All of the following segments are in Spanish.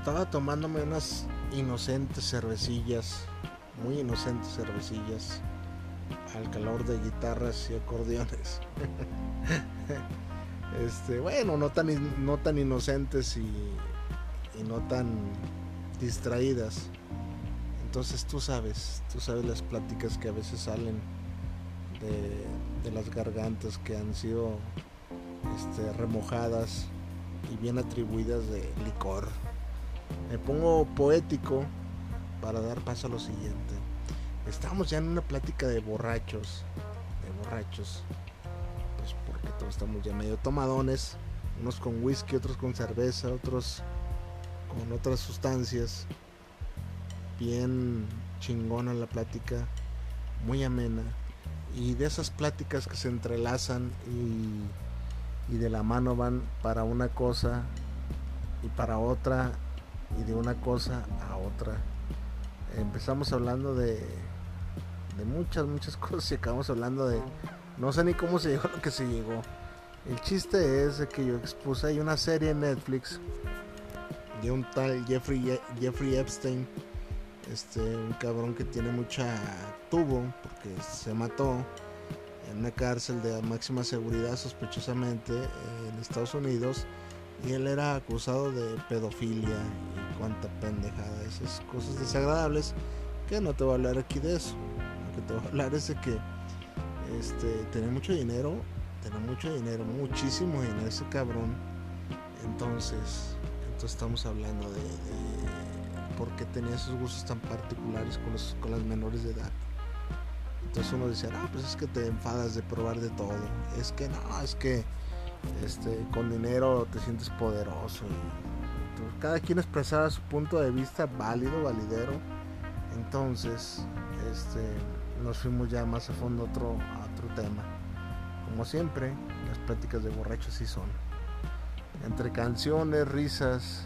Estaba tomándome unas inocentes cervecillas, muy inocentes cervecillas, al calor de guitarras y acordeones. este, bueno, no tan, no tan inocentes y, no tan distraídas. Entonces tú sabes, tú sabes las pláticas que a veces salen de, de las gargantas que han sido este, remojadas y bien atribuidas de licor. Me pongo poético para dar paso a lo siguiente. Estamos ya en una plática de borrachos, de borrachos, pues porque todos estamos ya medio tomadones, unos con whisky, otros con cerveza, otros con otras sustancias. Bien chingona la plática, muy amena. Y de esas pláticas que se entrelazan y, y de la mano van para una cosa y para otra y de una cosa a otra. Empezamos hablando de, de muchas, muchas cosas y acabamos hablando de... No sé ni cómo se llegó a lo que se llegó. El chiste es que yo expuse, hay una serie en Netflix de un tal Jeffrey, Jeffrey Epstein, este, un cabrón que tiene mucha tubo porque se mató en una cárcel de máxima seguridad sospechosamente en Estados Unidos y él era acusado de pedofilia y cuánta pendejada, esas cosas desagradables que no te voy a hablar aquí de eso. Lo que te voy a hablar es de que este, tener mucho dinero, tener mucho dinero, muchísimo dinero ese cabrón. Entonces, entonces estamos hablando de, de por qué tenía esos gustos tan particulares con, los, con las menores de edad. Entonces uno dice, ah, pues es que te enfadas de probar de todo. Es que no, es que este, con dinero te sientes poderoso. Y, cada quien expresaba su punto de vista válido, validero. Entonces, este, nos fuimos ya más a fondo a otro, otro tema. Como siempre, las pláticas de borrachos sí son. Entre canciones, risas,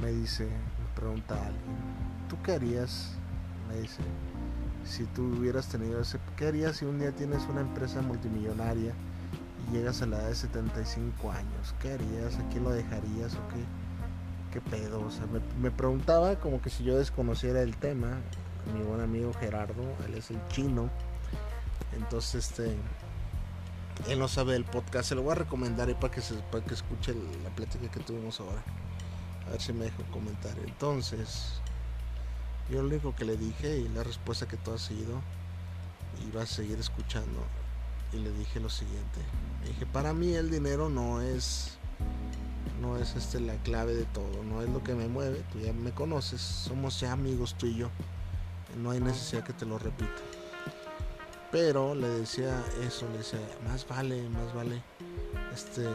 me dice, me pregunta alguien, ¿tú qué harías? Me dice, si tú hubieras tenido ese, ¿qué harías si un día tienes una empresa multimillonaria? Llegas a la edad de 75 años, ¿qué harías? ¿A quién lo dejarías o qué? ¿Qué pedo? Sea, me, preguntaba como que si yo desconociera el tema. Mi buen amigo Gerardo, él es el chino. Entonces, este, él no sabe el podcast. Se lo voy a recomendar para que, se, para que escuche la plática que tuvimos ahora. A ver si me dejo comentar. Entonces, yo lo único que le dije y la respuesta que tú has sido, y vas a seguir escuchando, y le dije lo siguiente. dije, para mí el dinero no es no es este la clave de todo, no es lo que me mueve, tú ya me conoces, somos ya amigos tú y yo. No hay necesidad que te lo repita. Pero le decía eso, le decía, más vale, más vale este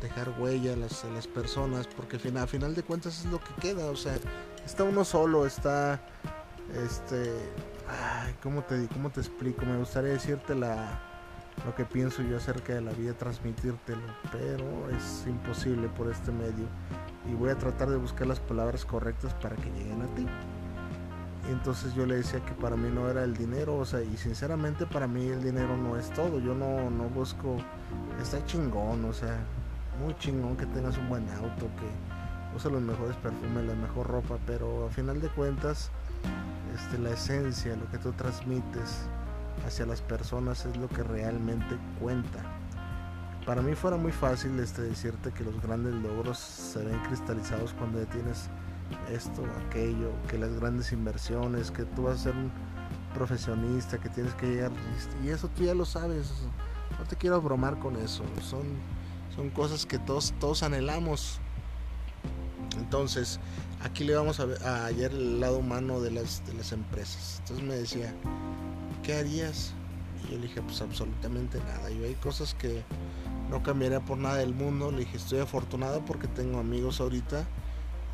dejar huella a las, las personas, porque a final de cuentas es lo que queda, o sea, está uno solo, está este ay, ¿cómo te cómo te explico? Me gustaría decirte la lo que pienso yo acerca de la vida, transmitírtelo, pero es imposible por este medio y voy a tratar de buscar las palabras correctas para que lleguen a ti. Y entonces yo le decía que para mí no era el dinero, o sea, y sinceramente para mí el dinero no es todo, yo no, no busco, está chingón, o sea, muy chingón que tengas un buen auto, que usa los mejores perfumes, la mejor ropa, pero a final de cuentas, este, la esencia, lo que tú transmites, hacia las personas es lo que realmente cuenta. Para mí fuera muy fácil este, decirte que los grandes logros se ven cristalizados cuando tienes esto, aquello, que las grandes inversiones, que tú vas a ser profesionista, que tienes que llegar. Y eso tú ya lo sabes. No te quiero bromar con eso. Son, son cosas que todos, todos anhelamos. Entonces, aquí le vamos a, ver, a el lado humano de las, de las empresas. Entonces me decía, ¿qué harías? Y yo le dije, pues absolutamente nada. Yo hay cosas que no cambiaría por nada del mundo. Le dije, estoy afortunado porque tengo amigos ahorita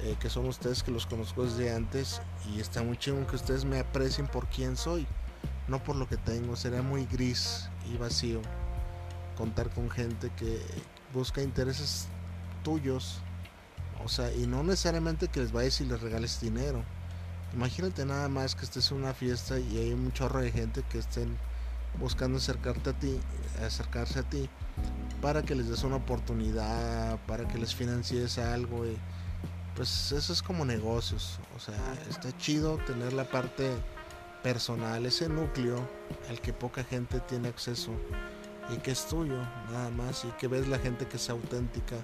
eh, que son ustedes que los conozco desde antes y está muy chido que ustedes me aprecien por quién soy, no por lo que tengo. Sería muy gris y vacío contar con gente que busca intereses tuyos, o sea, y no necesariamente que les vayas y les regales dinero. Imagínate nada más que estés en una fiesta y hay un chorro de gente que estén buscando acercarte a ti, acercarse a ti para que les des una oportunidad, para que les financies algo. Y, pues eso es como negocios. O sea, está chido tener la parte personal, ese núcleo al que poca gente tiene acceso y que es tuyo, nada más, y que ves la gente que es auténtica,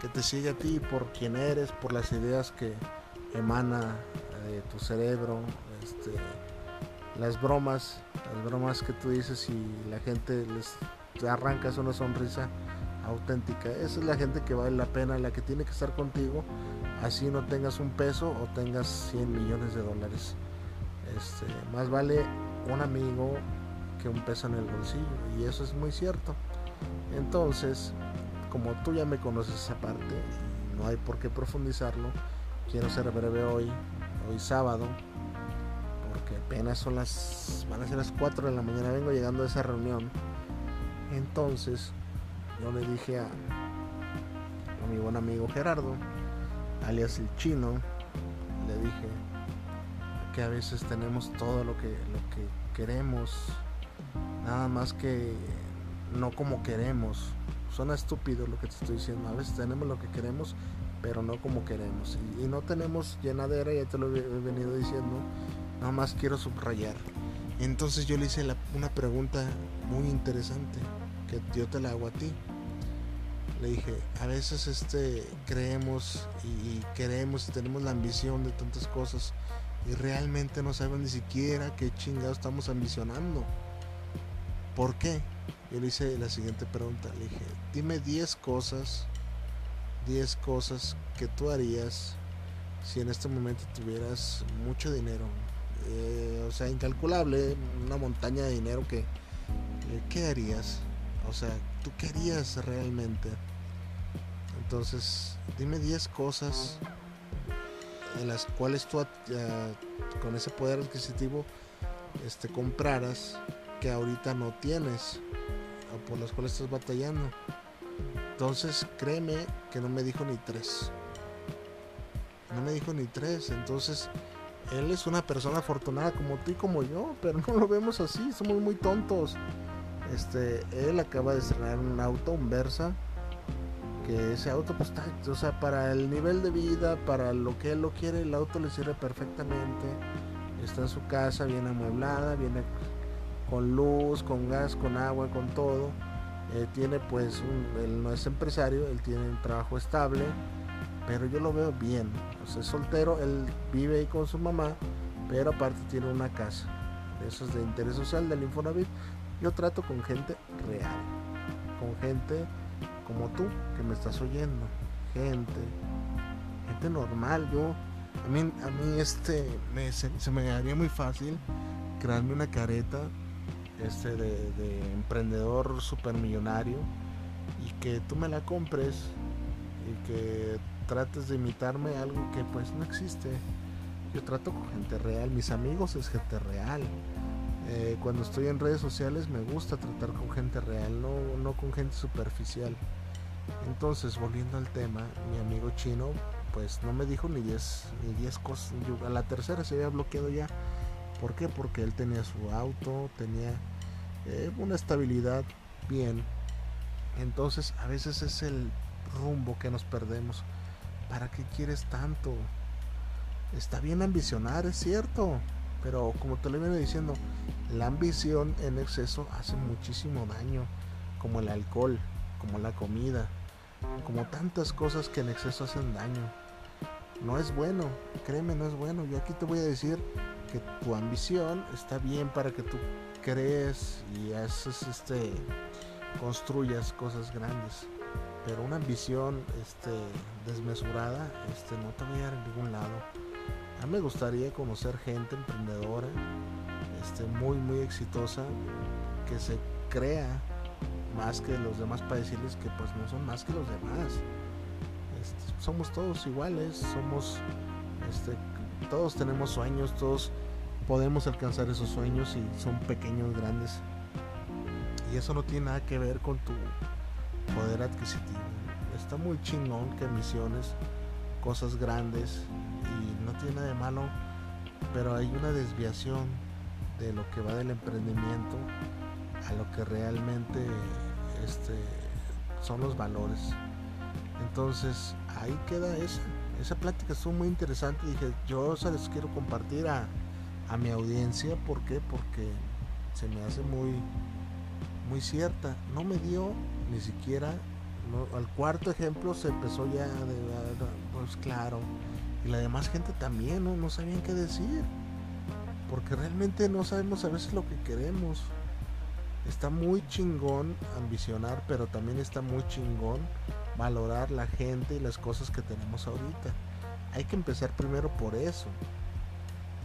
que te sigue a ti por quien eres, por las ideas que emana tu cerebro, este, las bromas, las bromas que tú dices y la gente les arrancas una sonrisa auténtica. Esa es la gente que vale la pena, la que tiene que estar contigo así no tengas un peso o tengas 100 millones de dólares. Este, más vale un amigo que un peso en el bolsillo y eso es muy cierto. Entonces, como tú ya me conoces esa parte, no hay por qué profundizarlo, quiero ser breve hoy, hoy sábado, porque apenas son las, van a ser las 4 de la mañana, vengo llegando a esa reunión. Entonces, yo le dije a, mi buen amigo Gerardo, alias el chino, le dije que a veces tenemos todo lo que, lo que queremos, nada más que no como queremos. Suena estúpido lo que te estoy diciendo, a veces tenemos lo que queremos, pero no como queremos. Y, no tenemos llenadera, ya te lo he, venido diciendo, nada más quiero subrayar. Entonces yo le hice una pregunta muy interesante, que yo te la hago a ti le dije, a veces este creemos y, queremos y tenemos la ambición de tantas cosas y realmente no sabemos ni siquiera qué chingado estamos ambicionando. ¿Por qué? Yo le hice la siguiente pregunta, le dije, dime 10 cosas, 10 cosas que tú harías si en este momento tuvieras mucho dinero. Eh, o sea, incalculable, una montaña de dinero que... Eh, ¿Qué harías? O sea, ¿tú querías realmente? Entonces, dime 10 cosas en las cuales tú con ese poder adquisitivo este, compraras que ahorita no tienes o por las cuales estás batallando. Entonces, créeme que no me dijo ni tres. No me dijo ni tres. Entonces, él es una persona afortunada como tú y como yo, pero no lo vemos así, somos muy tontos. Este, él acaba de estrenar un auto, un Versa, que ese auto pues está, o sea, para el nivel de vida, para lo que él lo quiere, el auto le sirve perfectamente. Está en su casa, bien amueblada, viene con luz, con gas, con agua, con todo. Eh, tiene pues, él no es empresario, él tiene un trabajo estable, pero yo lo veo bien. O es soltero, él vive ahí con su mamá, pero aparte tiene una casa. Eso es de interés social del Infonavit. Yo trato con gente real, con gente como tú que me estás oyendo, gente, gente normal. Yo, a mí, a mí este, se, me haría muy fácil crearme una careta este de, emprendedor supermillonario y que tú me la compres y que trates de imitarme algo que pues no existe. Yo trato con gente real, mis amigos es gente real. Eh, cuando estoy en redes sociales me gusta tratar con gente real, no, no con gente superficial. Entonces, volviendo al tema, mi amigo chino, pues no me dijo ni 10 ni diez cosas. a la tercera se había bloqueado ya. ¿Por qué? Porque él tenía su auto, tenía eh, una estabilidad bien. Entonces, a veces es el rumbo que nos perdemos. ¿Para qué quieres tanto? Está bien ambicionar, es cierto. Pero como te lo viene diciendo, la ambición en exceso hace muchísimo daño. Como el alcohol, como la comida como tantas cosas que en exceso hacen daño. No es bueno, créeme, no es bueno. Yo aquí te voy a decir que tu ambición está bien para que tú crees y haces este construyas cosas grandes pero una ambición este, desmesurada este, no te va a llevar a ningún lado. A mí me gustaría conocer gente emprendedora, este, muy, muy exitosa, que se crea más que los demás para decirles que pues no son más que los demás. Este, somos todos iguales, somos, este, todos tenemos sueños, todos podemos alcanzar esos sueños y son pequeños, grandes. Y eso no tiene nada que ver con tu poder adquisitivo. Está muy chingón que misiones, cosas grandes y no tiene nada de malo, pero hay una desviación de lo que va del emprendimiento a lo que realmente este, son los valores. Entonces ahí queda esa. Esa plática estuvo muy interesante. Dije, yo se les quiero compartir a, a mi audiencia. ¿Por qué? Porque se me hace muy, muy cierta. No me dio ni siquiera al cuarto ejemplo se empezó ya de pues claro y la demás gente también no, no sabían qué decir porque realmente no sabemos a veces lo que queremos está muy chingón ambicionar pero también está muy chingón valorar la gente y las cosas que tenemos ahorita hay que empezar primero por eso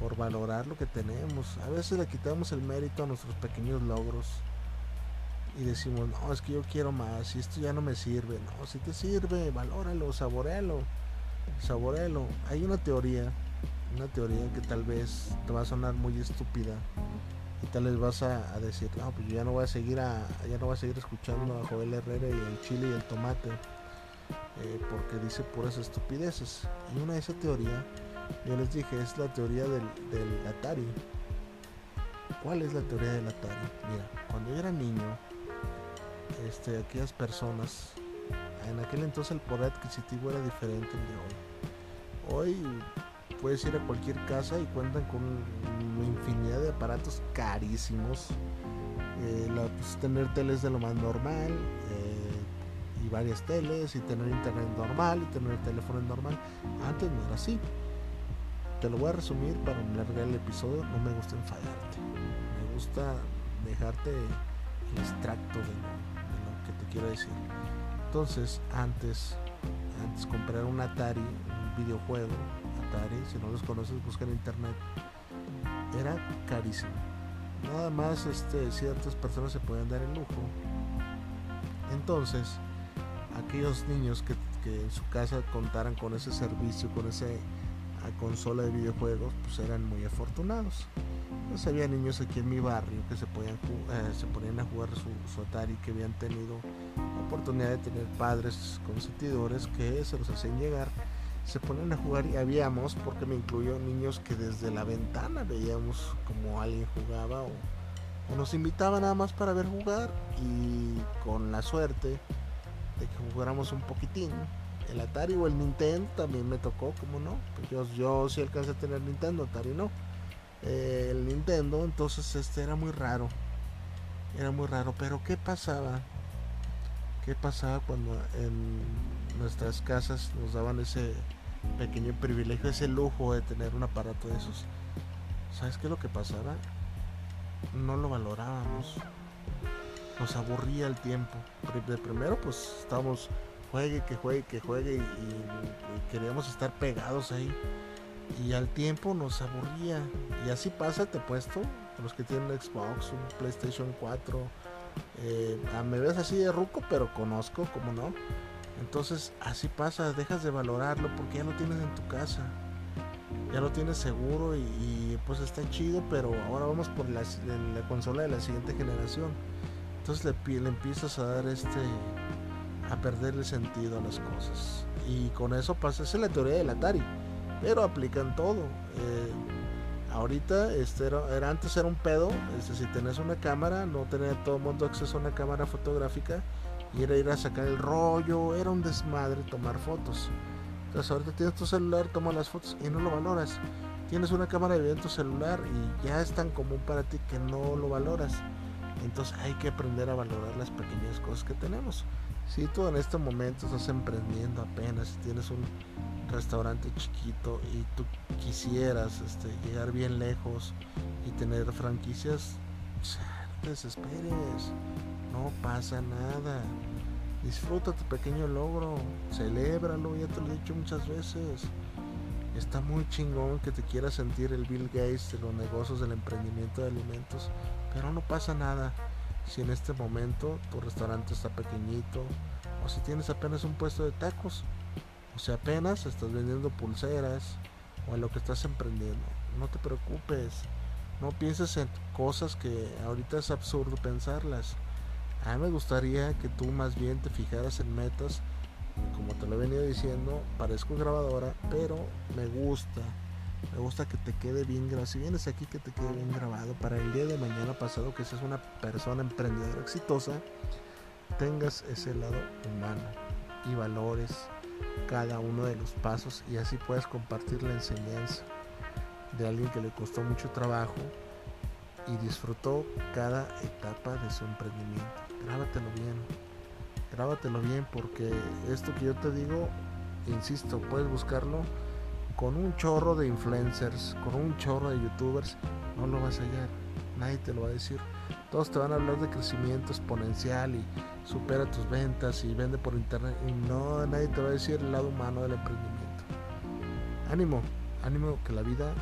por valorar lo que tenemos a veces le quitamos el mérito a nuestros pequeños logros y decimos, no, es que yo quiero más y esto ya no me sirve. No, si te sirve, valóralo, saborealo, saborealo. Hay una teoría, una teoría que tal vez te va a sonar muy estúpida y tal vez vas a, decir, no, pues yo ya no voy a seguir a, ya no voy a seguir escuchando a Joel Herrera y el chile y el tomate eh, porque dice puras estupideces. Y una de esas teoría, yo les dije, es la teoría del, Atari. ¿Cuál es la teoría del Atari? Mira, cuando yo era niño, este, aquellas personas, en aquel entonces el poder adquisitivo era diferente de hoy. Hoy puedes ir a cualquier casa y cuentan con una infinidad de aparatos carísimos. Eh, pues, tener teles de lo más normal varias teles y tener internet normal y tener teléfono normal. Antes no era así. Te lo voy a resumir para alargar el episodio. No me gusta enfadarte. Me gusta dejarte el extracto de quiero decir. Entonces, antes, antes comprar un Atari, un videojuego, Atari, si no los conoces, busca en internet, era carísimo. Nada más este, ciertas personas se pueden dar el lujo. Entonces, aquellos niños que, que en su casa contaran con ese servicio, con esa consola de videojuegos, pues eran muy afortunados. Pues había niños aquí en mi barrio que se, podían, eh, se ponían a jugar su, Atari, que habían tenido oportunidad de tener padres consentidores que se los hacían llegar, se ponían a jugar y habíamos, porque me incluyó niños que desde la ventana veíamos como alguien jugaba o, o nos invitaban nada más para ver jugar y con la suerte de que jugáramos un poquitín el Atari o el Nintendo también me tocó, como no. Pues yo, yo sí alcancé a tener Nintendo, Atari no. Eh, el Nintendo, entonces este era muy raro. Era muy raro, pero ¿qué pasaba? ¿Qué pasaba cuando en nuestras casas nos daban ese pequeño privilegio, ese lujo de tener un aparato de esos? ¿Sabes qué es lo que pasaba? No lo valorábamos. Nos aburría el tiempo. De primero, pues estábamos juegue, que juegue, que juegue y queríamos estar pegados ahí y al tiempo nos aburría. Y así pasa, te puesto, los que tienen Xbox, un PlayStation 4. Eh, me ves así de ruco, pero conozco, como no. Entonces así pasa, dejas de valorarlo porque ya lo tienes en tu casa. Ya lo tienes seguro y, pues está chido, pero ahora vamos por la, la consola de la siguiente generación. Entonces le, le empiezas a dar este a perderle sentido a las cosas. Y con eso pasa, esa es la teoría del Atari pero aplican todo. Eh, ahorita, este era, antes era un pedo, este, si tenés una cámara, no tenía todo el mundo acceso a una cámara fotográfica y era ir a sacar el rollo, era un desmadre tomar fotos. Entonces ahorita tienes tu celular, toma las fotos y no lo valoras. Tienes una cámara de video en tu celular y ya es tan común para ti que no lo valoras. Entonces hay que aprender a valorar las pequeñas cosas que tenemos. Si tú en este momento estás emprendiendo apenas, tienes un restaurante chiquito y tú quisieras este, llegar bien lejos y tener franquicias, te desesperes, no pasa nada. Disfruta tu pequeño logro, celébralo, ya te lo he dicho muchas veces. Está muy chingón que te quieras sentir el Bill Gates de los negocios del emprendimiento de alimentos, pero no pasa nada si en este momento tu restaurante está pequeñito o si tienes apenas un puesto de tacos o si apenas estás vendiendo pulseras o en lo que estás emprendiendo. No te preocupes, no pienses en cosas que ahorita es absurdo pensarlas. A mí me gustaría que tú más bien te fijaras en metas, como te lo he venido diciendo, parezco grabadora, pero me gusta, me gusta que te quede bien grabado. Si vienes aquí, que te quede bien grabado para el día de mañana pasado, que seas una persona emprendedora exitosa, tengas ese lado humano y valores cada uno de los pasos y así puedes compartir la enseñanza de alguien que le costó mucho trabajo y disfrutó cada etapa de su emprendimiento. Grábatelo bien, grábatelo bien porque esto que yo te digo, insisto, puedes buscarlo con un chorro de influencers, con un chorro de youtubers, no lo vas a hallar, nadie te lo va a decir. Todos te van a hablar de crecimiento exponencial y supera tus ventas y vende por internet y no nadie te va a decir el lado humano del emprendimiento. Ánimo, ánimo que la vida,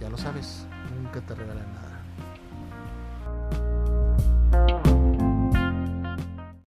ya lo sabes, nunca te regala nada.